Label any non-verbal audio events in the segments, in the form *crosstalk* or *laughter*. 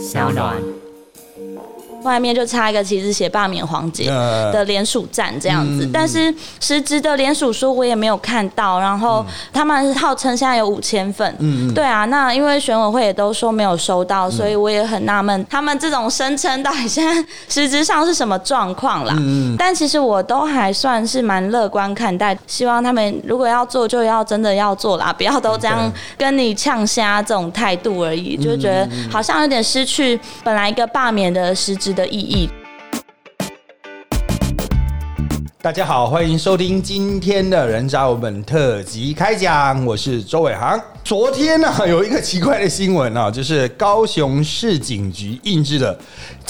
小暖。外面就插一个旗子写罢免黄杰呃。的联署站这样子，嗯。但是实质的联署书我也没有看到，然后他们号称现在有五千份，嗯对啊，那因为选委会也都说没有收到，所以我也很纳闷，他们这种声称到底现在实质上是什么状况啦？嗯但其实我都还算是蛮乐观看待，希望他们如果要做就要真的要做啦，不要都这样跟你呛虾这种态度而已，就觉得好像有点失去本来一个罢免的实质的意义。大家好，欢迎收听今天的人渣文本特辑开讲，我是周伟航。昨天呢、有一个奇怪的新闻啊，就是高雄市警局印制的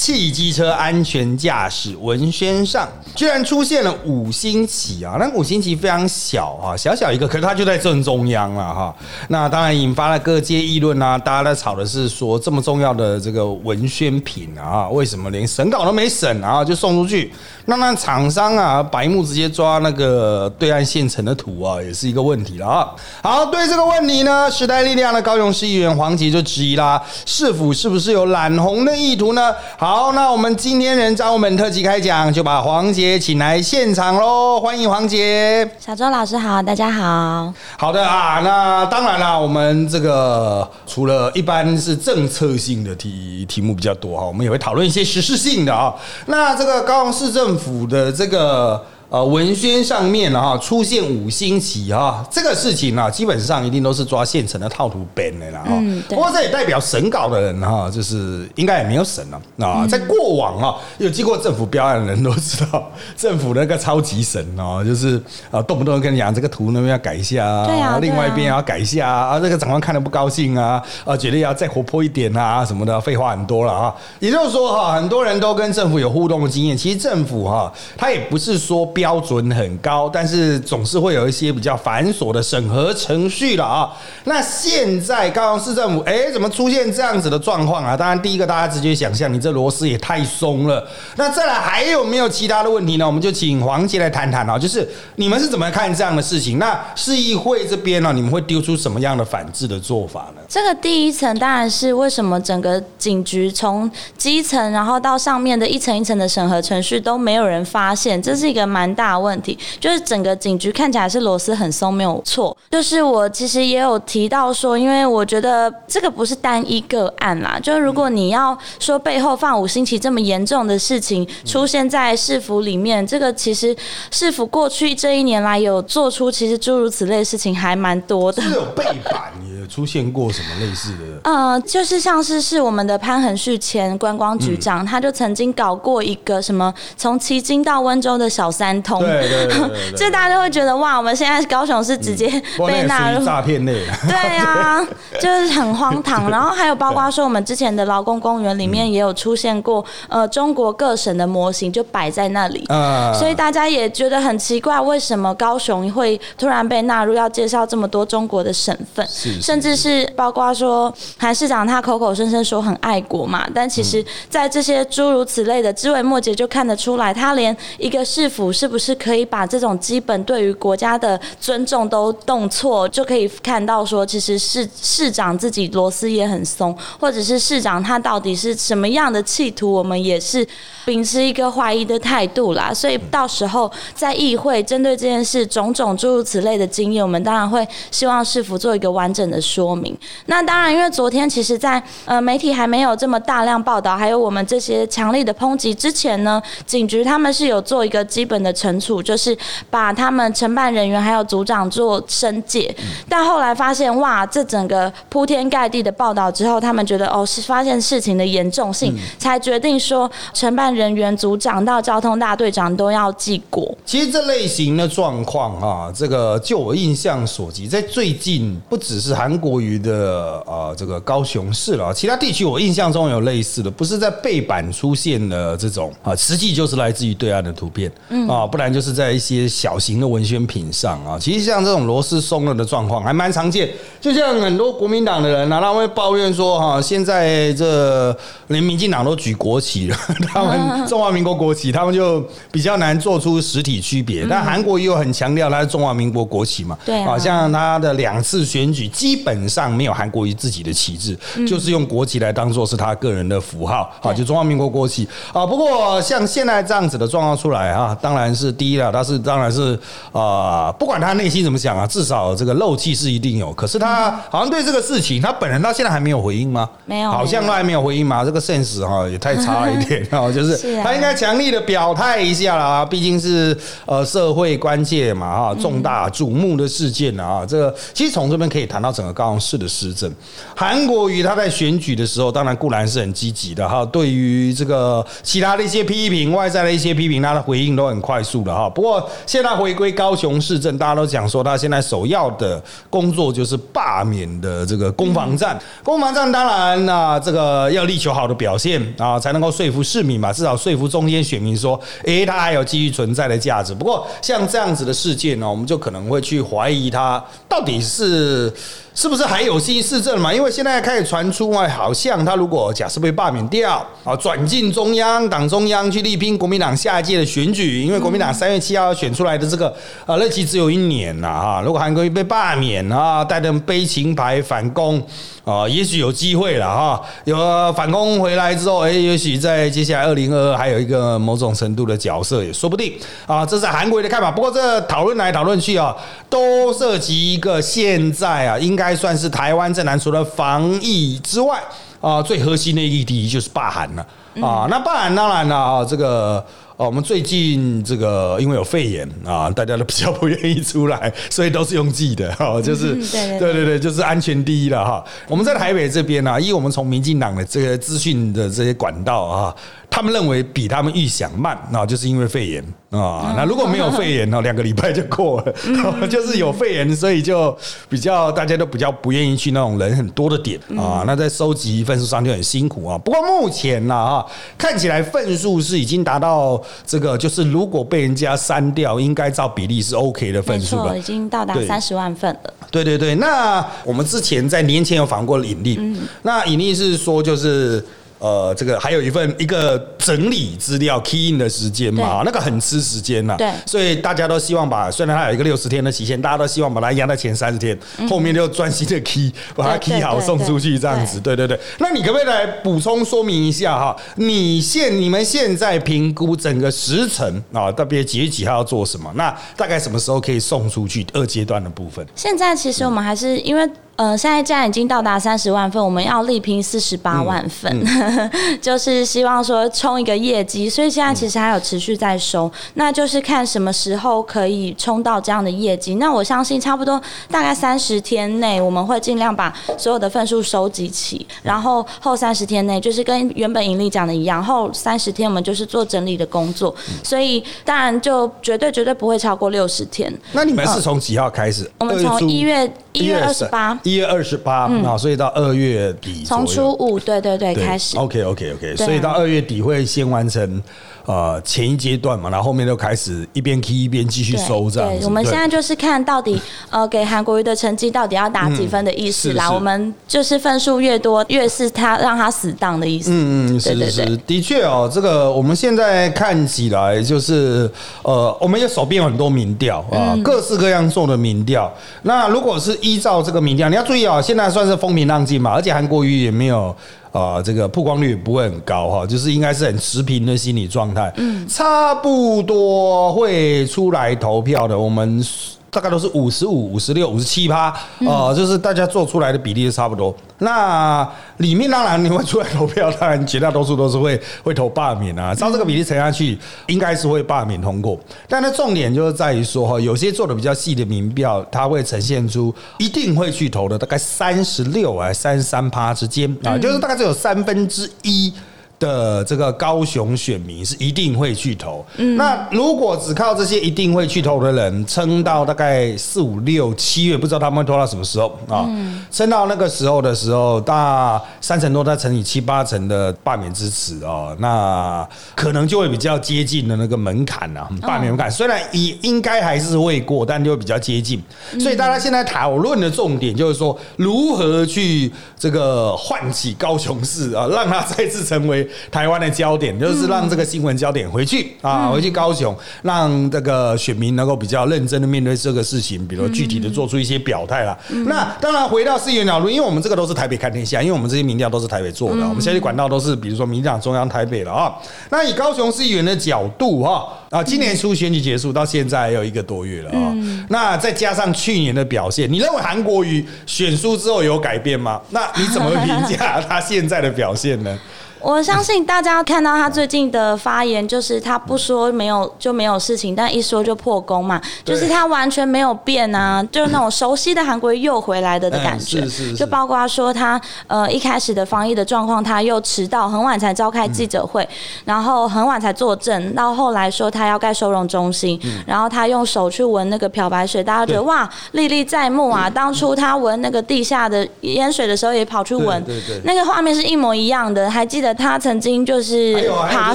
汽机车安全驾驶文宣上，居然出现了五星旗啊！那五星旗非常小啊，小小一个，可是它就在正中央了哈。那当然引发了各界议论啊，大家在吵的是说，这么重要的这个文宣品啊，为什么连审稿都没审啊，就送出去？那那厂商啊，白目直接抓那个对岸县城的图啊，也是一个问题了啊。好，对这个问题呢，时代力量的高雄市议员黄杰就质疑啦，市府是不是有染红的意图呢？好，那我们今天人渣我们特辑开讲，就把黄杰请来现场喽，欢迎黄杰。小周老师好，大家好。好的啊，那当然啦，我们这个除了一般是政策性的题题目比较多哈，我们也会讨论一些实事性的啊。那这个高雄市政府的这个。呃，文宣上面啊出现五星旗啊，这个事情啊，基本上一定都是抓现成的套图 ban 的啦。嗯对不过这也代表审稿的人哈，就是应该也没有审了啊。在过往啊，有经过政府标案的人都知道，*laughs* 政府那个超级审哦，就是啊，动不动跟你讲这个图那边要改一下啊，对啊另外一边要改一下啊，啊，这个长官看了不高兴啊，啊，觉得要再活泼一点啊什么的，废话很多了啊。也就是说哈，很多人都跟政府有互动的经验，其实政府哈，他也不是说标准很高，但是总是会有一些比较繁琐的审核程序了啊。那现在高雄市政府，哎，怎么出现这样子的状况啊？当然，第一个大家直接想象，你这螺丝也太松了。那再来还有没有其他的问题呢？我们就请黄杰来谈谈啊，就是你们是怎么看这样的事情？那市议会这边呢，你们会丢出什么样的反制的做法呢？这个第一层当然是为什么整个警局从基层然后到上面的一层一层的审核程序都没有人发现，这是一个蛮大的问题。就是整个警局看起来是螺丝很松，没有错。就是我其实也有提到说，因为我觉得这个不是单一个案啦，就是如果你要说背后放五星旗这么严重的事情出现在市府里面，这个其实市府过去这一年来有做出其实诸如此类的事情还蛮多的。是有背板也出现过什么类似的？呃，就是像是是我们的潘恒旭前观光局嗯长，他就曾经搞过一个什么从旗津到温州的小三通，对对对对对这大家都会觉得哇，我们现在高雄是直接 *laughs* 被纳入。诈骗类的。对啊，*laughs* 就是很荒唐。*laughs* 然后还有包括说，我们之前的劳工公园里面也有出现过，呃，中国各省的模型就摆在那里。啊所以大家也觉得很奇怪，为什么高雄会突然被纳入要介绍这么多中国的省份，是是甚至是包括说韩市长他口口声声说很爱国嘛，但其实在这些诸如此类的枝微末节就看得出来，他连一个市府是不是可以把这种基本对于国家的尊重都动错，就可以看到说，其实市市长自己螺丝也很松，或者是市长他到底是什么样的企图，我们也是秉持一个怀疑的态度啦。所以到时候在议会针对这件事种种诸如此类的经验，我们当然会希望市府做一个完整的说明。那当然，因为昨天其实在，呃媒体还没有这么大量报道，还有我们这些强力的抨击之前呢，警局他们是有做一个基本的惩处，就是把他们承办人员还有组长做申诫。但后来发现，哇，这整个铺天盖地的报道之后，他们觉得哦，是发现事情的严重性，才决定说承办人员、组长到交通大队长都要记过。其实这类型的状况啊，这个就我印象所及，在最近不只是韩国瑜的呃这个高雄市了，其他地区我印象中有类似的，不是在背板出现的这种啊，实际就是来自于对岸的图片，啊，不然就是在一些小型的文宣品上啊。其实像这种螺丝松了的状况还蛮常见，就像很多国民党的人啊，他们会抱怨说哈、现在这连民进党都举国旗了，*laughs* 他们中华民国国旗，他们就比较难做出实体区别。但韩国也有很强调他是中华民国国旗嘛，对啊好像他的两次选举基本上没有韩国瑜自己的旗帜，就是用国旗来当做是他个人的符号啊，就中华民国国旗啊。不过像现在这样子的状况出来啊，当然是第一了，他是当然是啊，不管他内心怎么想啊，至少这个漏气是一定有。可是他好像对这个事情，他本人到现在还没有回应吗？没有，好像都还没有回应嘛。这个 sense 哈也太差了一点 *laughs* 啊，就是他应该强力的表态一下了啊，毕竟是呃社会关切嘛啊，重大瞩目的事件啊。这个其实从这边可以谈到整个高雄市的施政。韩国瑜他在选举的时候，当然固然是很积极的哈，对于这个其他的一些批评、外在的一些批评，他的回应都很快速的哈。不过现在回归高雄市政，大家都讲说他现在首要的工作就是罢免的这个攻防战。攻防战当然啊，这个要力求好的表现啊，才能够说服市民嘛，至少说服中间选民说，诶，他还有继续存在的价值。不过像这样子的事件呢，我们就可能会去怀疑他到底是。是不是还有新市政嘛？因为现在开始传出啊，好像他如果假设被罢免掉啊，转进中央党中央去力拼国民党下一届的选举，因为国民党三月七号选出来的这个啊任期只有一年呐哈，如果韩国瑜被罢免啊，带着悲情牌反攻啊，也许有机会了哈。有反攻回来之后，哎，也许在接下来二零二二还有一个某种程度的角色也说不定啊。这是韩国的看法。不过这讨论来讨论去啊，都涉及一个现在啊，应该。算是台湾正南除了防疫之外啊，最核心的一议题就是罢韩了啊。那罢韩当然了啊，这个我们最近这个因为有肺炎啊，*laughs* 大家都比较不愿意出来，所以都是用寄的哈，就是对对对，就是安全第一了哈。我们在台北这边呢，因为我们从民进党的这个资讯的这些管道啊。他们认为比他们预想慢，那就是因为肺炎啊。那如果没有肺炎呢，两个礼拜就过了。就是有肺炎，所以就比较大家都比较不愿意去那种人很多的点啊。那在收集分数上就很辛苦啊。不过目前呢，啊，看起来分数是已经达到这个，就是如果被人家删掉，应该照比例是 OK 的分数了，已经到达三十万份了。对对对，那我们之前在年前有访过引力，那引力是说就是。呃，这个还有一份一个整理资料 key in 的时间嘛，那个很吃时间呐。对，所以大家都希望把，虽然它有一个六十天的期限，大家都希望把它压在前三十天，后面就专心的 key，把它 key 好送出去这样子。对对对，那你可不可以来补充说明一下哈？你现你们现在评估整个时程啊，特别几月几号要做什么？那大概什么时候可以送出去二阶段的部分？现在其实我们还是因为。呃，现在既然已经到达三十万份，我们要力拼四十八万份，*laughs* 就是希望说冲一个业绩。所以现在其实还有持续在收，那就是看什么时候可以冲到这样的业绩。那我相信差不多大概三十天内，我们会尽量把所有的份数收集齐，然后后三十天内就是跟原本盈利讲的一样，后三十天我们就是做整理的工作。所以当然就绝对绝对不会超过六十天。那你们是从几号开始？我们从一月一月二十八。一月二十八啊，所以到二月底从初五，对对对，开始。OK OK OK，所以到二月底会先完成。呃，前一阶段嘛，然后后面就开始一边 key 一边继续收这样子。我们现在就是看到底，呃，给韩国瑜的成绩到底要打几分的意思啦。我们就是分数越多，越是他让他死当的意思。嗯嗯，是是是，的确哦，这个我们现在看起来就是呃，我们也手边有很多民调啊，各式各样做的民调。那如果是依照这个民调，你要注意啊，现在算是风平浪静嘛，而且韩国瑜也没有。啊，这个曝光率不会很高哈，就是应该是很持平的心理状态，嗯，差不多会出来投票的，我们。大概都是五十五、五十六、五十七趴，哦，就是大家做出来的比例是差不多。那里面当然你会出来投票，当然绝大多数都是会 *laughs* 会投罢免啊。照这个比例乘下去，应该是会罢免通过。但它重点就是在于说哈，有些做的比较细的民调，它会呈现出一定会去投的，大概三十六啊、三十三趴之间啊，就是大概只有三分之一。的这个高雄选民是一定会去投，那如果只靠这些一定会去投的人撑到大概四五六七月，不知道他们会拖到什么时候啊？撑到那个时候的时候，大三成多再乘以七八成的罢免支持哦，那可能就会比较接近的那个门槛啊，罢免门槛虽然应应该还是会过，但就会比较接近。所以大家现在讨论的重点就是说，如何去这个唤起高雄市啊，让他再次成为。台湾的焦点，就是让这个新闻焦点回去啊，回去高雄，让这个选民能够比较认真的面对这个事情，比如具体的做出一些表态啦。那当然回到四元角度，因为我们这个都是台北看天下，因为我们这些民调都是台北做的，我们消息管道都是比如说民党中央台北了啊。那以高雄市议员的角度哈啊，今年初选举结束到现在还有一个多月了啊，那再加上去年的表现，你认为韩国瑜选输之后有改变吗？那你怎么评价他现在的表现呢？我相信大家看到他最近的发言，就是他不说没有就没有事情，但一说就破功嘛，就是他完全没有变啊，就是那种熟悉的韩国又回来的的感觉。是是，就包括说他呃一开始的防疫的状况，他又迟到很晚才召开记者会，然后很晚才作证，到后来说他要盖收容中心，然后他用手去闻那个漂白水，大家觉得哇历历在目啊。当初他闻那个地下的烟水的时候，也跑去闻，那个画面是一模一样的，还记得。他曾经就是爬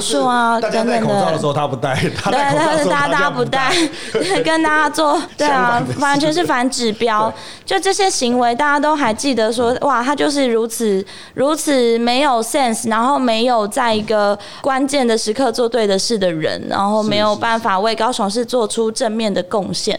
树啊，等等的。口罩的时候他不戴，对，他是大家不戴，*laughs* 跟大家做，*laughs* 对啊，完全是反指标。就这些行为，大家都还记得说，哇，他就是如此如此没有 sense，然后没有在一个关键的时刻做对的事的人，然后没有办法为高雄市做出正面的贡献。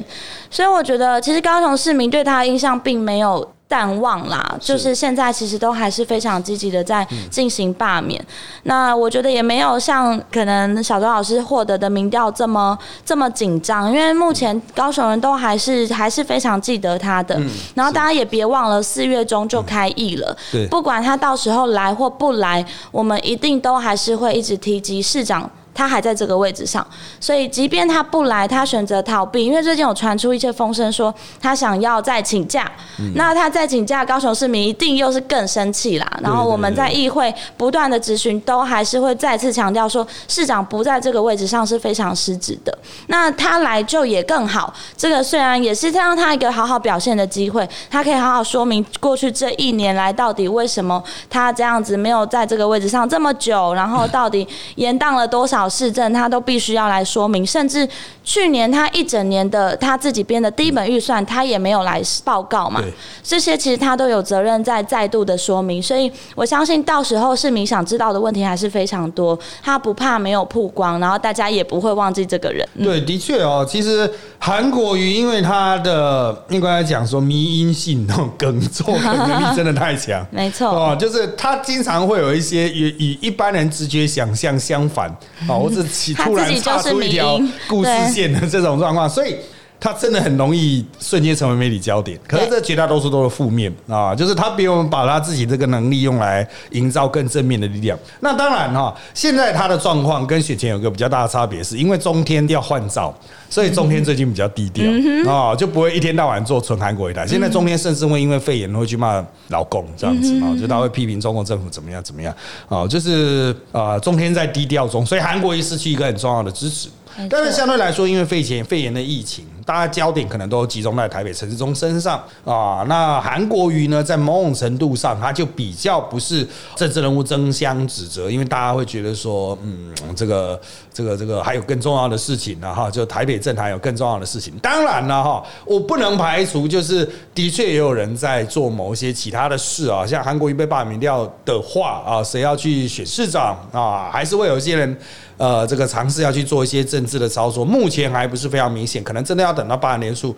所以我觉得，其实高雄市民对他的印象并没有。淡忘啦，就是现在其实都还是非常积极的在进行罢免。那我觉得也没有像可能小周老师获得的民调这么这么紧张，因为目前高雄人都还是还是非常记得他的。然后大家也别忘了四月中就开议了，不管他到时候来或不来，我们一定都还是会一直提及市长。他还在这个位置上，所以即便他不来，他选择逃避，因为最近有传出一些风声，说他想要再请假。那他再请假，高雄市民一定又是更生气啦。然后我们在议会不断的质询，都还是会再次强调说，市长不在这个位置上是非常失职的。那他来就也更好，这个虽然也是让他一个好好表现的机会，他可以好好说明过去这一年来到底为什么他这样子没有在这个位置上这么久，然后到底延宕了多少。市政他都必须要来说明，甚至去年他一整年的他自己编的第一本预算，他也没有来报告嘛。这些其实他都有责任在再度的说明，所以我相信到时候市民想知道的问题还是非常多。他不怕没有曝光，然后大家也不会忘记这个人。对，的确哦，其实韩国瑜因为他的应该来讲说迷因性那种梗作能力真的太强，*laughs* 没错哦，就是他经常会有一些与与一般人直觉想象相反哦。*laughs* 或者起突然插出一条故事线的这种状况，所以他真的很容易瞬间成为媒体焦点。可是这绝大多数都是负面啊，就是他比我们把他自己这个能力用来营造更正面的力量。那当然哈，现在他的状况跟选前有个比较大的差别，是因为中天要换照。所以中天最近比较低调啊，就不会一天到晚做纯韩国一台。现在中天甚至会因为肺炎会去骂老公这样子啊，就他会批评中国政府怎么样怎么样啊，就是啊，中天在低调中，所以韩国也失去一个很重要的支持。但是相对来说，因为肺炎肺炎的疫情，大家焦点可能都集中在台北陈世忠身上啊。那韩国瑜呢，在某种程度上，他就比较不是政治人物争相指责，因为大家会觉得说，嗯，这个这个这个还有更重要的事情呢，哈，就台北政坛有更重要的事情。当然了，哈，我不能排除，就是的确也有人在做某些其他的事啊，像韩国瑜被罢免掉的话啊，谁要去选市长啊，还是会有一些人。呃，这个尝试要去做一些政治的操作，目前还不是非常明显，可能真的要等到八年数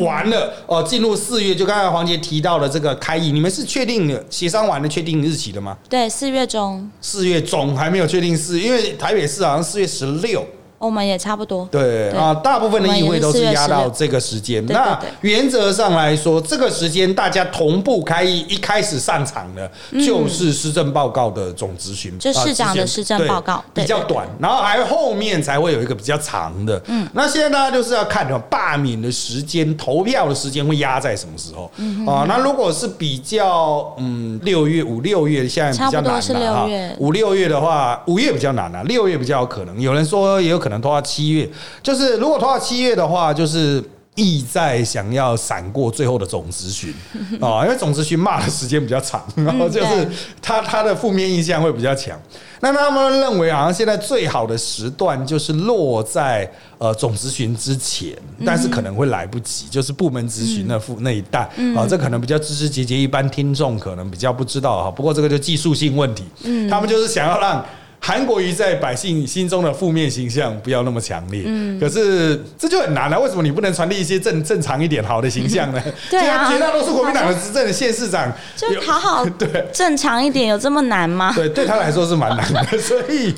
完了哦，进入四月，就刚才黄杰提到的这个开议，你们是确定协商完了确定日期的吗？对，四月中。四月中还没有确定四，因为台北市好像四月十六。我们也差不多。对啊，大部分的议会都是压到这个时间。那原则上来说，这个时间大家同步开议，一开始上场的就是施政报告的总咨询，就市长的施政报告比较短，然后还后面才会有一个比较长的。嗯，那现在大家就是要看罢免的时间、投票的时间会压在什么时候啊？那如果是比较嗯六月五六月，现在比较难了哈。五六月的话，五月比较难了，六月比较有可能。有人说也有可能。可能拖到七月，就是如果拖到七月的话，就是意在想要闪过最后的总咨询。啊，*laughs* 因为总咨询骂的时间比较长，然后就是他他的负面印象会比较强。那他们认为，好像现在最好的时段就是落在呃总咨询之前，但是可能会来不及，就是部门咨询那副那一代啊，这可能比较枝枝节节，一般听众可能比较不知道哈。不过这个就技术性问题，他们就是想要让。韩国瑜在百姓心中的负面形象不要那么强烈。嗯，可是这就很难了。为什么你不能传递一些正正常一点好的形象呢？*laughs* 对啊绝大多数国民党的执政的县市长就有好好 *laughs* 对正常一点，有这么难吗？对，对他来说是蛮难的，所以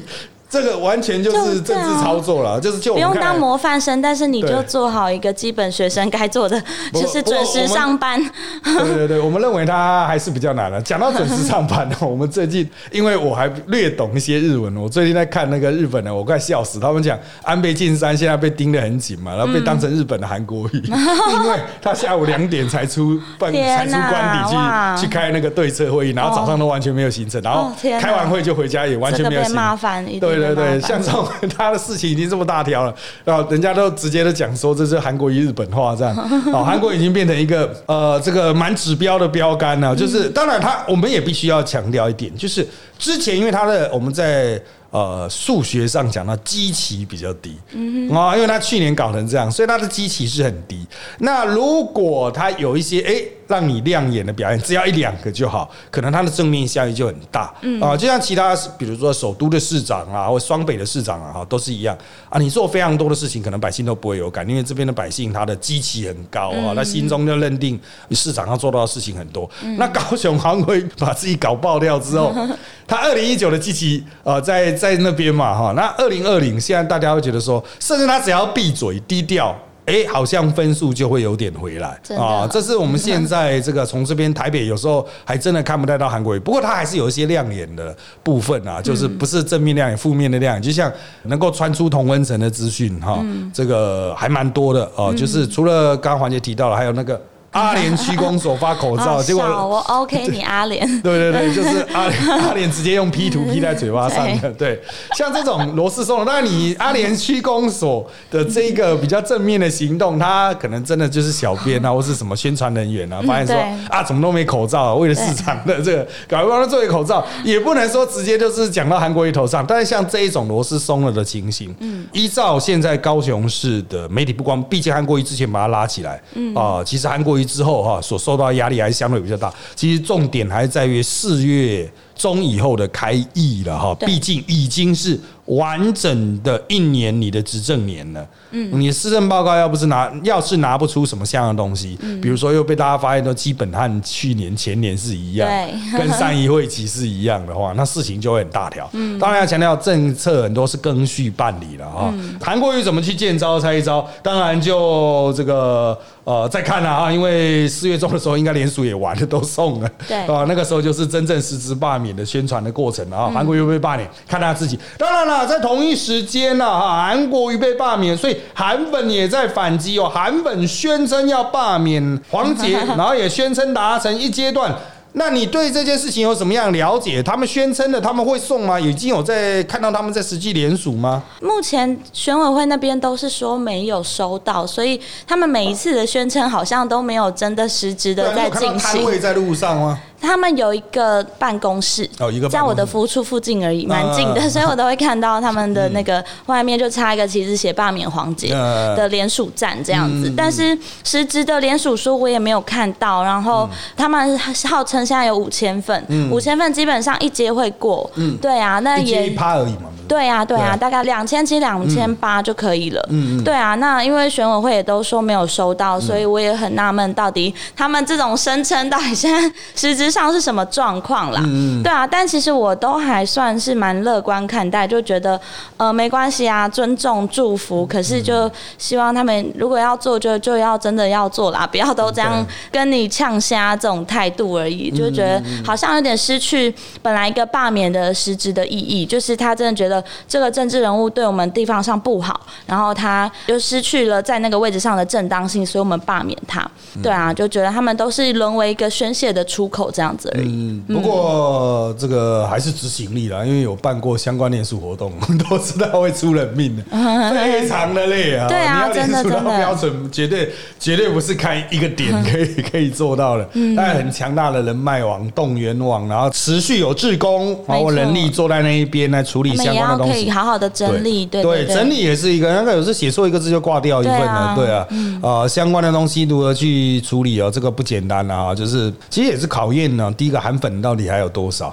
这个完全就是政治操作了，就是就不用当。模范生，但是你就做好一个基本学生该做的，就是准时上班。对对对，我们认为他还是比较难的。讲到准时上班呢，*laughs* 我们最近因为我还略懂一些日文，我最近在看那个日本的，我快笑死。他们讲安倍晋三现在被盯得很紧嘛，然后被当成日本的韩国语，*laughs* 因为他下午两点才出办天才出哪官邸去去开那个对策会议，然后早上都完全没有行程，然后开完会就回家，也完全没有行这个被骂翻一定对对对，像这种 *laughs* 他的事情已经这么大条了，然后人家都直接的讲说这是韩国与日本化这样，哦，韩国已经变成一个呃这个蛮指标的标杆了。就是当然他我们也必须要强调一点，就是之前因为他的我们在。呃，数学上讲到基期比较低，嗯啊，因为他去年搞成这样，所以他的基期是很低。那如果他有一些哎、让你亮眼的表现，只要一两个就好，可能他的正面效益就很大。啊，就像其他比如说首都的市长啊，或双北的市长啊，哈，都是一样啊。你做非常多的事情，可能百姓都不会有感，因为这边的百姓他的基期很高啊，他心中就认定你市长要做到的事情很多。那高雄韩国瑜把自己搞爆掉之后，*laughs* 他二零一九的基期呃在在那边嘛哈，那二零二零现在大家会觉得说，甚至他只要闭嘴低调。哎，好像分数就会有点回来啊！这是我们现在这个从这边台北有时候还真的看不太到韩国瑜，不过他还是有一些亮眼的部分啊，就是不是正面亮眼，负面的亮眼，就像能够传出同温层的资讯哈，这个还蛮多的哦。就是除了刚刚环节提到了，还有那个阿联区公所发口罩，哦结果我 *laughs* OK 你阿联，对对对，就是阿联 *laughs* 阿联直接用 P 图 P 在嘴巴上的，对，像这种螺丝松的，那你阿联区公所的这个比较正面的行动，他可能真的就是小编啊，*laughs* 或是什么宣传人员啊，发现说对啊，怎么都没口罩啊，为了市场的这个，赶快帮他做一个口罩，也不能说直接就是讲到韩国瑜头上，但是像这一种螺丝松了的情形，嗯，依照现在高雄市的媒体曝光，毕竟韩国瑜之前把他拉起来，嗯。啊，其实韩国瑜之后哈所受到的压力还是相对比较大，其实重点还是在于四月。中以后的开议了哈，毕竟已经是完整的一年你的执政年了。嗯，你的施政报告要不是拿，要是拿不出什么像样的东西，比如说又被大家发现都基本和去年前年是一样，*laughs* 跟上一会期是一样的话，*laughs* 那事情就会很大条。嗯，当然要强调政策很多是更续办理了哈。韩国瑜怎么去见招拆招？当然就这个呃再看了啊，因为四月中的时候应该联署也完了，都送了。对啊，*laughs* 那个时候就是真正实质罢免的宣传的过程了啊。韩国瑜被罢免，看他自己。当然了，在同一时间呢，哈，韩国瑜被罢免，所以韩粉也在反击哦。韩粉宣称要罢免黄杰，*laughs* 然后也宣称达成一阶段。那你对这件事情有什么样的了解？他们宣称的他们会送吗？已经有在看到他们在实际联署吗？目前选委会那边都是说没有收到，所以他们每一次的宣称好像都没有真的实质的在进行。摊位在路上吗？他们有一个办公室，哦一个在我的服务处附近而已，蛮近的，嗯所以我都会看到他们的那个外面就插一个旗子写罢免黄杰嗯的联署站这样子。嗯，但是实质的联署书我也没有看到。然后他们号称现在有五千份，五千份基本上一阶会过，对啊，那也一。趴而已嘛。对啊，对啊，对啊。大概两千七、两千八就可以了。嗯嗯对啊，那因为选委会也都说没有收到，所以我也很纳闷，到底他们这种声称到底现在实质上是什么状况啦？嗯对啊，但其实我都还算是蛮乐观看待，就觉得呃没关系啊，尊重祝福，可是就希望他们如果要做就就要真的要做啦，不要都这样跟你呛瞎这种态度而已，就觉得好像有点失去本来一个罢免的实质的意义，就是他真的觉得这个政治人物对我们地方上不好，然后他就失去了在那个位置上的正当性，所以我们罢免他。对啊，就觉得他们都是沦为一个宣泄的出口这样子而已。嗯，不过这个还是执行力啦，因为有办过相关联署活动，*laughs* 都知道会出人命的，*laughs* 非常的累啊。对啊你要真的真的。标准绝对绝对不是看一个点可以可以做到的，嗯。当然很强大的人脉网、动员网，然后持续有志工，然后人力坐在那一边来处理相关的东西。可以好好的整理，对对，对，整理也是一个，那个有时写错一个字就挂掉一份了，对对啊。啊，呃，相关的东西如何去处理哦，这个不简单啊，就是其实也是考验见呢，第一个韩粉到底还有多少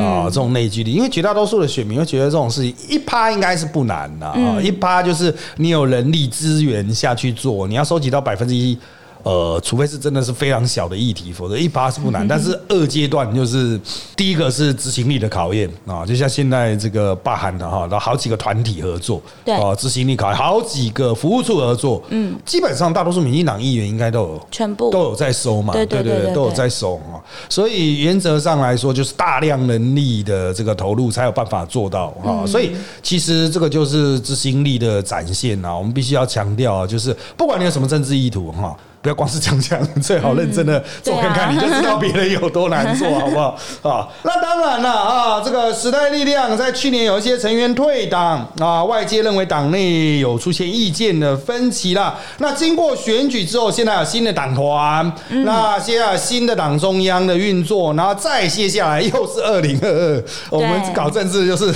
啊？这种内聚力，因为绝大多数的选民会觉得这种事情一趴应该是不难的啊，一趴就是你有人力资源下去做，你要收集到百分之一。呃，除非是真的是非常小的议题，否则一趴是不难。但是二阶段就是第一个是执行力的考验啊，就像现在这个罢韩的哈，然后好几个团体合作，对啊，执行力考验，好几个服务处合作，嗯，基本上大多数民进党议员应该都有全部都有在收嘛，对对对，都有在收啊。所以原则上来说，就是大量人力的这个投入才有办法做到啊。所以其实这个就是执行力的展现啊。我们必须要强调啊，就是不管你有什么政治意图哈。不要光是讲讲，最好认真的做看看，你就知道 *laughs* 别人有多难做，好不好？啊，那当然了啊，这个时代力量在去年有一些成员退党啊，外界认为党内有出现意见的分歧啦。那经过选举之后，现在有新的党团，那接下来新的党中央的运作，然后再接下来又是二零二二，我们搞政治就是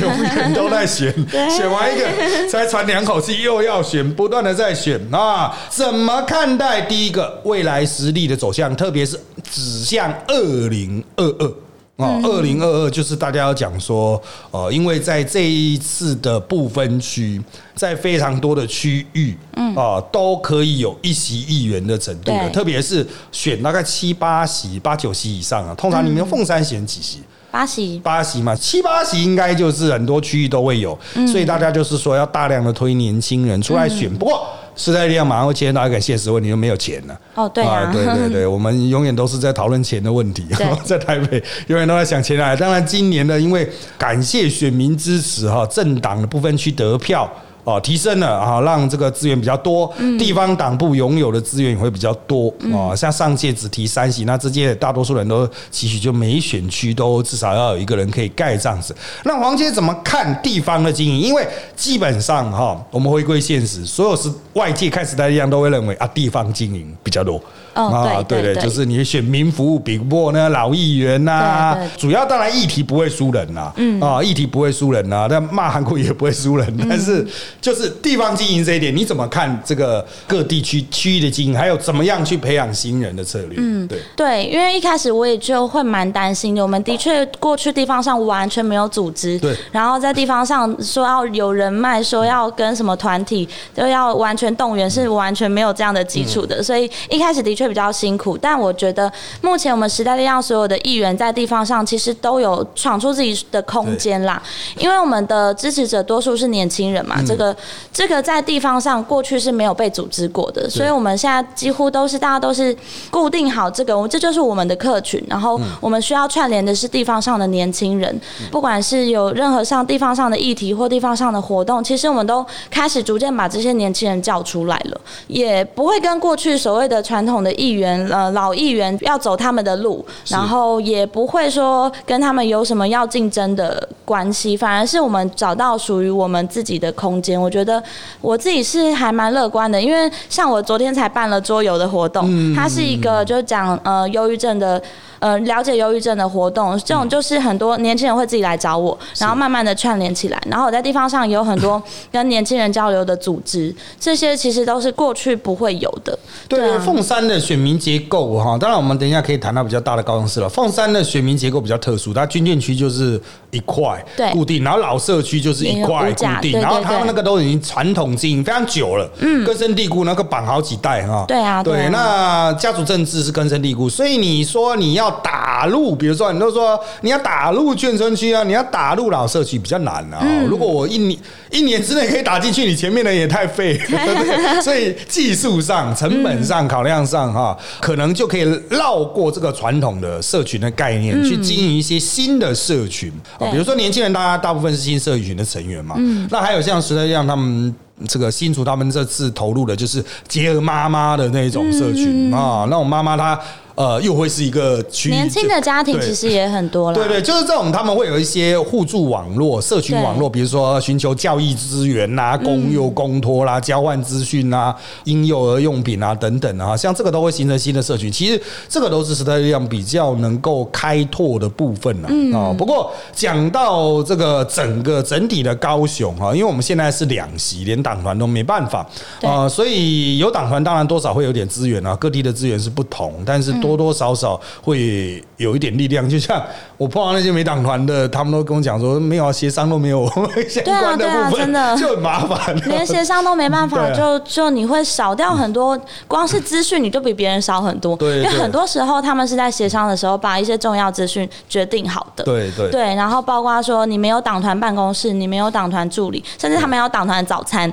永远都在选，*laughs* 选完一个才喘两口气，又要选，不断的在选啊，怎么看待？在第一个未来实力的走向，特别是指向二零二二。啊，二零二二就是大家要讲说，呃，因为在这一次的部分区，在非常多的区域，嗯。啊，都可以有一席议员的程度的，特别是选大概七八席、八九席以上啊，通常你们凤山选几席？八席，八席嘛，七八席应该就是很多区域都会有，所以大家就是说要大量的推年轻人出来选，不过。时代力量马上会切到一个现实问题，就没有钱了。哦，对啊，对对对，*laughs* 我们永远都是在讨论钱的问题。*laughs* 在台北永远都在想钱啊。当然，今年呢，因为感谢选民支持哈，政党的部分去得票。哦，提升了啊，让这个资源比较多，地方党部拥有的资源也会比较多啊。像上届只提三席，那这届大多数人都其实就每一选区都至少要有一个人可以盖这样子。那黄杰怎么看地方的经营？因为基本上哈，我们回归现实，所有是外界看时代力量都会认为啊，地方经营比较多。啊，对对，就是你选民服务比不过那老议员呐。主要当然议题不会输人呐，啊，议题不会输人呐，但骂韩国也不会输人。但是就是地方经营这一点，你怎么看这个各地区区域的经营，还有怎么样去培养新人的策略？嗯，对对，因为一开始我也就会蛮担心的。我们的确过去地方上完全没有组织，对，然后在地方上说要有人脉，说要跟什么团体都要完全动员，是完全没有这样的基础的。所以一开始的确。会比较辛苦，但我觉得目前我们时代力量所有的议员在地方上其实都有闯出自己的空间啦。因为我们的支持者多数是年轻人嘛，这个这个在地方上过去是没有被组织过的，所以我们现在几乎都是大家都是固定好这个，我这就是我们的客群。然后我们需要串联的是地方上的年轻人，不管是有任何上地方上的议题或地方上的活动，其实我们都开始逐渐把这些年轻人叫出来了，也不会跟过去所谓的传统的。议员呃，老议员要走他们的路，然后也不会说跟他们有什么要竞争的关系，反而是我们找到属于我们自己的空间。我觉得我自己是还蛮乐观的，因为像我昨天才办了桌游的活动，它是一个就是讲呃忧郁症的。呃，了解忧郁症的活动，这种就是很多年轻人会自己来找我，然后慢慢的串联起来。然后我在地方上也有很多 *laughs* 跟年轻人交流的组织，这些其实都是过去不会有的。对，凤山的选民结构哈，当然我们等一下可以谈到比较大的高中市了。凤山的选民结构比较特殊，它军舰区就是一块固定，然后老社区就是一块固定，然后他们那个都已经传统经营非常久了，嗯，根深蒂固，那个绑好几代哈。对啊，对，那家族政治是根深蒂固，所以你说你要。打入，比如说，你都说你要打入眷村区啊，你要打入老社区比较难啊。如果我一年一年之内可以打进去，你前面的也太废，*laughs* 所以技术上、成本上、考量上哈，可能就可以绕过这个传统的社群的概念，去经营一些新的社群啊。比如说年轻人，大家大部分是新社群的成员嘛。那还有像时代一样，他们这个新竹，他们这次投入的就是结合妈妈的那种社群啊。那种妈妈她。呃，又会是一个区年轻的家庭，其实也很多了。对对，就是这种，他们会有一些互助网络、社群网络，比如说寻求教育资源啦、公幼公托啦、交换资讯啦、婴幼儿用品啊等等啊，像这个都会形成新的社群。其实这个都是时代力量比较能够开拓的部分了啊。不过讲到这个整个整体的高雄啊，因为我们现在是两席，连党团都没办法啊，所以有党团当然多少会有点资源啊，各地的资源是不同，但是。多多少少会有一点力量。就像我碰到那些没党团的，他们都跟我讲说，没有啊，协商都没有 *laughs* 相关的部分，真的就很麻烦。连协商都没办法，啊就就你会少掉很多，光是资讯你就比别人少很多。对对因为很多时候他们是在协商的时候把一些重要资讯决定好的。对对对，然后包括说你没有党团办公室，你没有党团助理，甚至他们有党团早餐，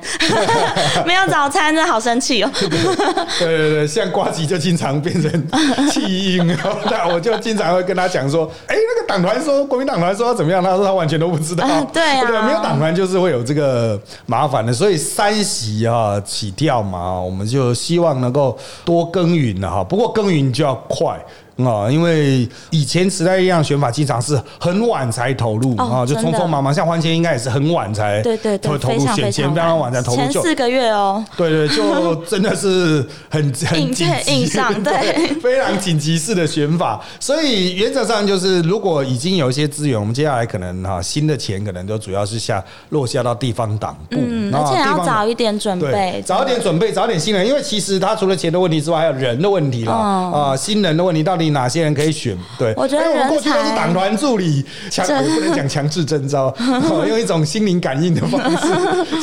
*laughs* 没有早餐，真的好生气哦。*laughs* 对对对，像瓜吉就经常变成弃婴，然后那我就经常会跟他讲说，哎，那个党团说国民党团说要怎么样，他说他完全都不知道。啊对啊对，没有党团就是会有这个麻烦的，所以三席啊起跳嘛，我们就希望能够多耕耘了哈。不过耕耘就要快。啊，因为以前时代力量选法经常是很晚才投入啊，就匆匆忙忙，像黄杰应该也是很晚才对对对，投投入选前非常晚才投入前四个月哦。对对，就 *laughs* 真的是很 *laughs* 很硬紧急，硬上对非常紧急式的选法。所以原则上就是，如果已经有一些资源，我们接下来可能哈新的钱可能都主要是下落下到地方党部，嗯，然而且要早一点准备，，早一点准备，早点新人，因为其实他除了钱的问题之外，还有人的问题啦。嗯啊，新人的问题，到底哪些人可以选？对，我觉得我们过去都是党团助理，不能讲强制征召，*laughs* 哦用一种心灵感应的方式，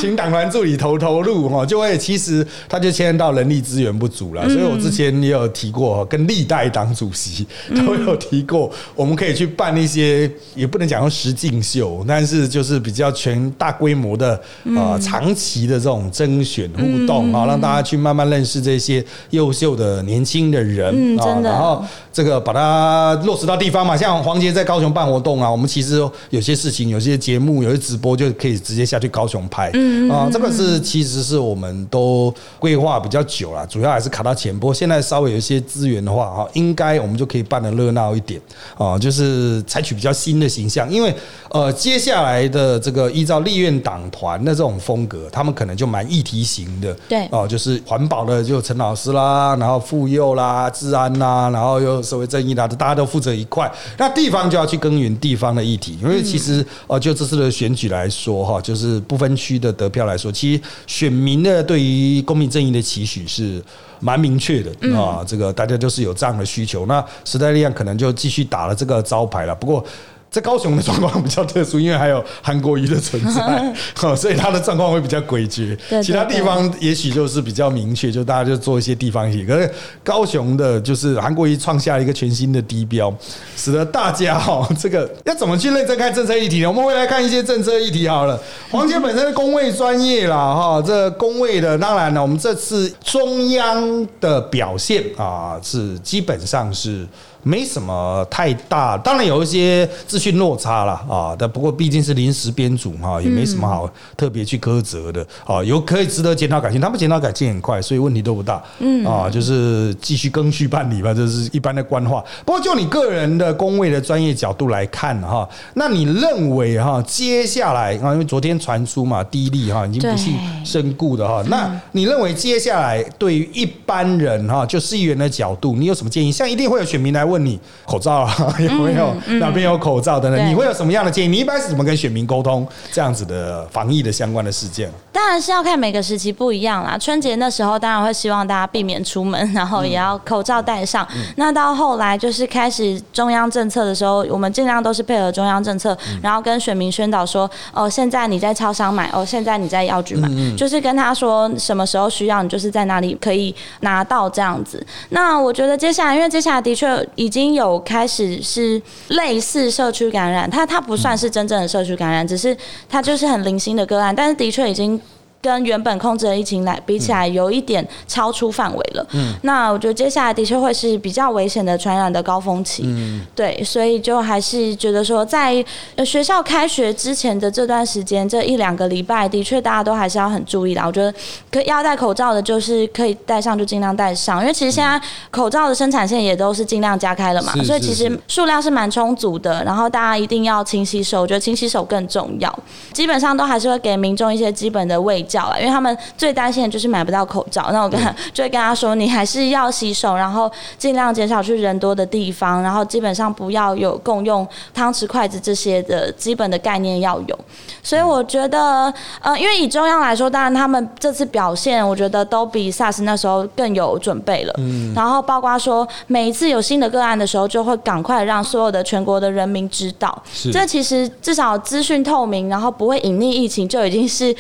请党团助理投投入哈，就会其实他就牵涉到人力资源不足了。所以我之前也有提过，跟历代党主席都有提过，我们可以去办一些，也不能讲说实境秀，但是就是比较全大规模的啊长期的这种甄选互动啊，让大家去慢慢认识这些优秀的年轻的人啊，然后这个把它落实到地方嘛，像黄杰在高雄办活动啊，我们其实有些事情、有些节目、有些直播就可以直接下去高雄拍，嗯啊，这个是其实是我们都规划比较久了，主要还是卡到钱，不过现在稍微有一些资源的话，哈，应该我们就可以办的热闹一点。啊，就是采取比较新的形象，因为呃，接下来的这个依照立院党团的这种风格，他们可能就蛮议题型的，对。哦，就是环保的就陈老师啦，然后妇幼啦、治安啦，然后又社会正义啦，大家都负责一块。那地方就要去耕耘地方的议题，因为其实呃，就这次的选举来说哈，就是不分区的得票来说，其实选民的对于公平正义的期许是。蛮明确的啊，这个大家就是有这样的需求。那时代力量可能就继续打了这个招牌了。不过在高雄的状况比较特殊，因为还有韩国瑜的存在，*laughs* 哦所以他的状况会比较诡谲。其他地方也许就是比较明确，就大家就做一些地方戏。可是高雄的，就是韩国瑜创下了一个全新的低标，使得大家哈、这个要怎么去认真看政策议题呢？我们会来看一些政策议题好了。黄杰本身的工位专业啦，哈，这工位的，当然了，我们这次中央的表现啊，是基本上是。没什么太大，当然有一些资讯落差了啊，但不过毕竟是临时编组哈，也没什么好特别去苛责的啊，有可以值得检讨改进，他们检讨改进很快，所以问题都不大，嗯啊，就是继续更续办理吧，这是一般的官话。不过就你个人的工位的专业角度来看哈，那你认为哈，接下来啊，因为昨天传出嘛，第一例哈已经不幸身故的哈，那你认为接下来对于一般人哈，就市议员的角度，你有什么建议？像一定会有选民来问你口罩啊有没有哪边有口罩等等，你会有什么样的建议？你一般是怎么跟选民沟通这样子的防疫的相关的事件？当然是要看每个时期不一样啦。春节那时候当然会希望大家避免出门，*laughs* 然后也要口罩戴上。那到后来就是开始中央政策的时候，我们尽量都是配合中央政策，然后跟选民宣导说：哦，现在你在超商买，哦，现在你在药局买，就是跟他说什么时候需要，你就是在哪里可以拿到这样子。那我觉得接下来，因为接下来的确已经有开始是类似社区感染，它它不算是真正的社区感染，只是它就是很零星的个案，但是的确已经。跟原本控制的疫情来比起来，有一点超出范围了。嗯，那我觉得接下来的确会是比较危险的传染的高峰期。嗯，对，所以就还是觉得说，在呃学校开学之前的这段时间，这一两个礼拜，的确大家都还是要很注意的。我觉得可要戴口罩的，就是可以戴上就尽量戴上，因为其实现在口罩的生产线也都是尽量加开了嘛，是所以其实数量是蛮充足的。然后大家一定要勤洗手，我觉得勤洗手更重要。基本上都还是会给民众一些基本的卫教。因为他们最担心的就是买不到口罩。那我跟他 *laughs* 就会跟他说，你还是要洗手，然后尽量减少去人多的地方，然后基本上不要有共用汤匙、筷子这些的基本的概念要有。所以我觉得，呃，因为以中央来说，当然他们这次表现，我觉得都比 SARS 那时候更有准备了。嗯。然后包括说，每一次有新的个案的时候，就会赶快让所有的全国的人民知道。是。这其实至少资讯透明，然后不会隐匿疫情，就已经是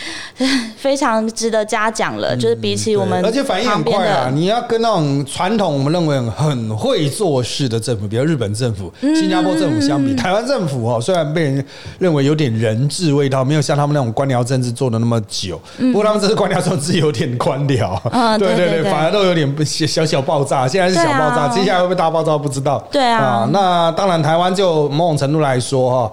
非常值得嘉奖了。就是比起我们，而且反应很快啊！你要跟那种传统我们认为很会做事的政府，比如日本政府、新加坡政府相比，台湾政府哦，虽然被人认为有点人治味道。没有像他们那种官僚政治做的那么久，不过他们这次官僚政治有点官僚，*laughs* 对对对，反而都有点小小爆炸。现在是小爆炸，接下来会不会大爆炸不知道。对啊，那当然，台湾就某种程度来说哈。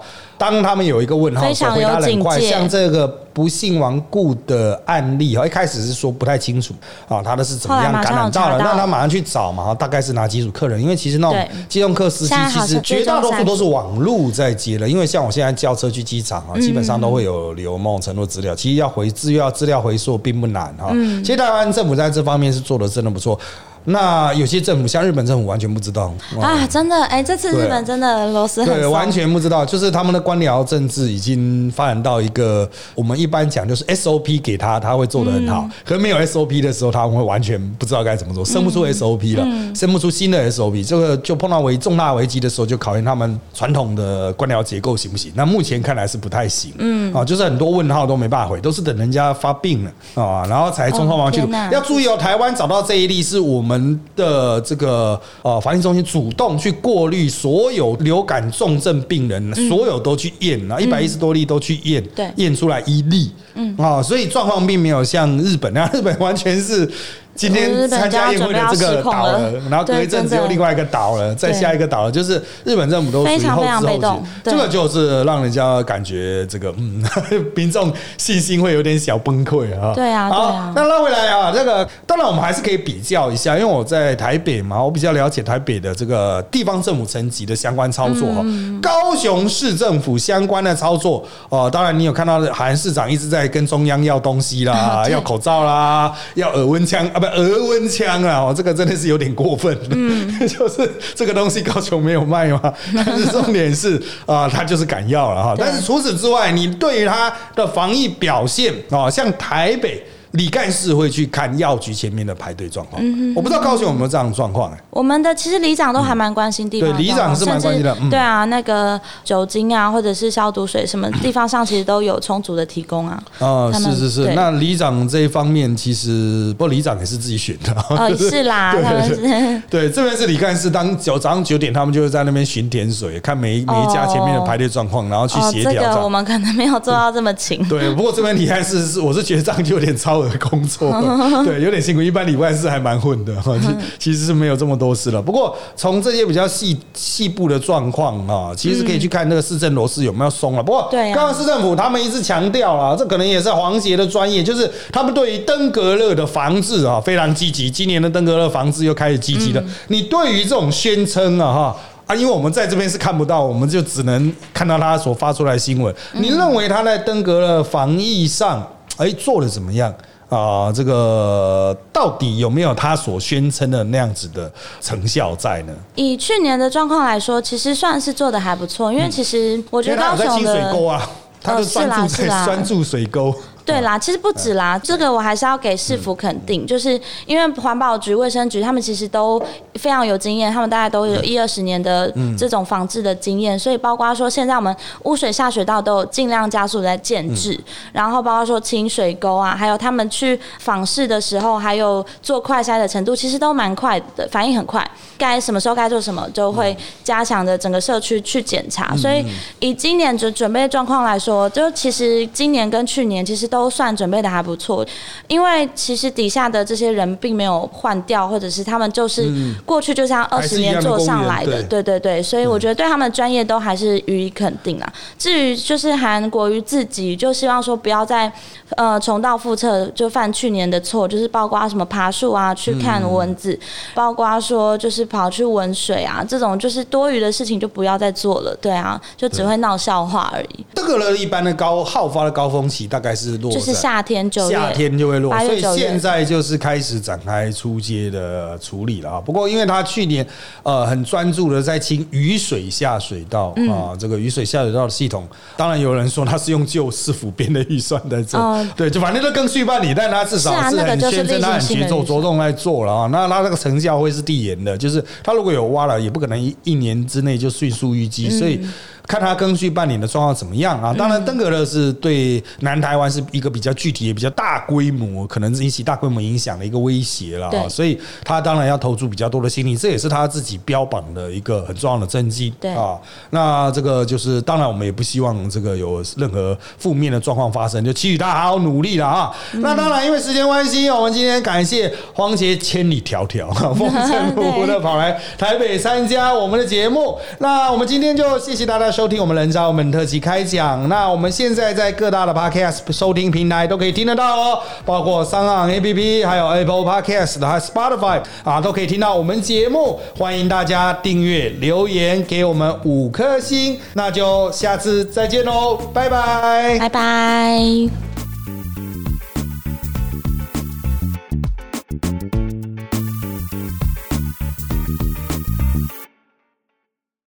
当他们有一个问号，回答很快，像这个不幸亡故的案例哈，一开始是说不太清楚啊，他的是怎么样感染到了，那他马上去找嘛，大概是哪几组客人？因为其实那种机动客司机其实绝大多数都是网路在接的，因为像我现在叫车去机场啊，基本上都会有留某种程度资料，其实要回资料资料回溯并不难哈。其实台湾政府在这方面是做的真的不错。那有些政府，像日本政府完全不知道。啊！真的，哎，这次日本真的螺丝对，完全不知道，就是他们的官僚政治已经发展到一个我们一般讲就是 SOP 给他，他会做的很好，可没有 SOP 的时候，他们会完全不知道该怎么做，生不出 SOP 了，生不出新的 SOP，这个就碰到危重大危机的时候，就考验他们传统的官僚结构行不行？那目前看来是不太行，嗯。啊，就是很多问号都没办法回，都是等人家发病了啊，然后才匆匆忙去。要注意哦，台湾找到这一例是我们。们的这个呃，防疫中心主动去过滤所有流感重症病人，所有都去验，啊一百一十多例都去验，对，验出来一例，嗯。啊，所以状况并没有像日本那样，日本完全是。今天参加宴会的这个倒了，然后隔一阵子又另外一个倒了，再下一个倒了，就是日本政府都非常非常被动，这个就是让人家感觉这个嗯，*laughs* 民众信心会有点小崩溃啊。对啊，好，那拉回来啊，这个当然我们还是可以比较一下，因为我在台北嘛，我比较了解台北的这个地方政府层级的相关操作哈。高雄市政府相关的操作哦，当然你有看到韩市长一直在跟中央要东西啦，*laughs* 要口罩啦，要耳温枪啊。额温枪啊，哦，这个真的是有点过分。嗯，*laughs* 就是这个东西高雄没有卖吗？*laughs* 但是重点是啊，他就是敢要了哈。但是除此之外，你对于他的防疫表现啊，像台北。李干事会去看药局前面的排队状况，我不知道高雄有没有这样的状况哎。我们的其实里长都还蛮关心地方，对里长是蛮关心的。对啊，那个酒精啊，或者是消毒水，什么地方上其实都有充足的提供啊。啊，是是是。那里长这一方面，其实不过里长也是自己选的。哦，是啦，*laughs* 他们是。对，这边是李干事，当九早上九点，他们就是在那边巡甜水，看每每一家前面的排队状况，然后去协调。这个我们可能没有做到这么勤。对，不过这边李干事是，我是觉得这样就有点超。的工作 *laughs* 对有点辛苦，一般礼拜四还蛮混的哈，*laughs* 其实是没有这么多事了。不过从这些比较细细部的状况啊，其实可以去看那个市政螺丝有没有松了。不过刚刚市政府他们一直强调了，这可能也是黄杰的专业，就是他们对于登革热的防治啊非常积极。今年的登革热防治又开始积极了。你对于这种宣称啊哈啊，因为我们在这边是看不到，我们就只能看到他所发出来的新闻。你认为他在登革热防疫上哎做的怎么样？啊，这个到底有没有他所宣称的那样子的成效在呢？以去年的状况来说，其实算是做的还不错，因为其实我觉得高雄的，他是专注在专注水沟。对啦，其实不止啦，这个我还是要给市府肯定，就是因为环保局、卫生局他们其实都非常有经验，他们大概都有一二十年的这种防治的经验，所以包括说现在我们污水下水道都有尽量加速在建制，然后包括说清水沟啊，还有他们去访视的时候，还有做快筛的程度，其实都蛮快的，反应很快，该什么时候该做什么，就会加强的整个社区去检查。所以以今年准准备状况来说，就其实今年跟去年其实。都算准备的还不错，因为其实底下的这些人并没有换掉，或者是他们就是过去就像二十年做上来的，对对对，所以我觉得对他们的专业都还是予以肯定啊。至于就是韩国瑜自己，就希望说不要再呃重蹈覆辙，就犯去年的错，就是包括什么爬树啊、去看蚊子，包括说就是跑去闻水啊，这种就是多余的事情就不要再做了。对啊，就只会闹笑话而已。这个呢，一般的高好发的高峰期大概是。落，就是夏天就，夏天就会落，所以现在就是开始展开出街的处理了啊。不过，因为他去年呃很专注的在清雨水下水道嗯。啊，这个雨水下水道的系统，当然有人说他是用旧市府编的预算在做。哦，对，就反正都更续办理，但他至少是很宣称他很节奏着重在做了啊。那他那个成效会是递延的，就是他如果有挖了，也不可能一一年之内就迅速淤积，所以。看他庚戌半年的状况怎么样啊？当然，登革热是对南台湾是一个比较具体、也比较大规模，可能是引起大规模影响的一个威胁了啊。所以他当然要投注比较多的心力，这也是他自己标榜的一个很重要的政绩。对啊，那这个就是当然，我们也不希望这个有任何负面的状况发生，就期许他好好努力了啊。那当然，因为时间关系，我们今天感谢黄杰千里迢迢风尘仆仆的跑来台北参加我们的节目。那我们今天就谢谢大家收听我们人渣我们特辑开讲。那我们现在在各大的 Podcast 收听平台都可以听得到哦，包括三岸 APP，还有 Apple Podcast 还有 Spotify 啊，都可以听到我们节目。欢迎大家订阅、留言给我们五颗星，那就下次再见喽，拜拜。拜拜。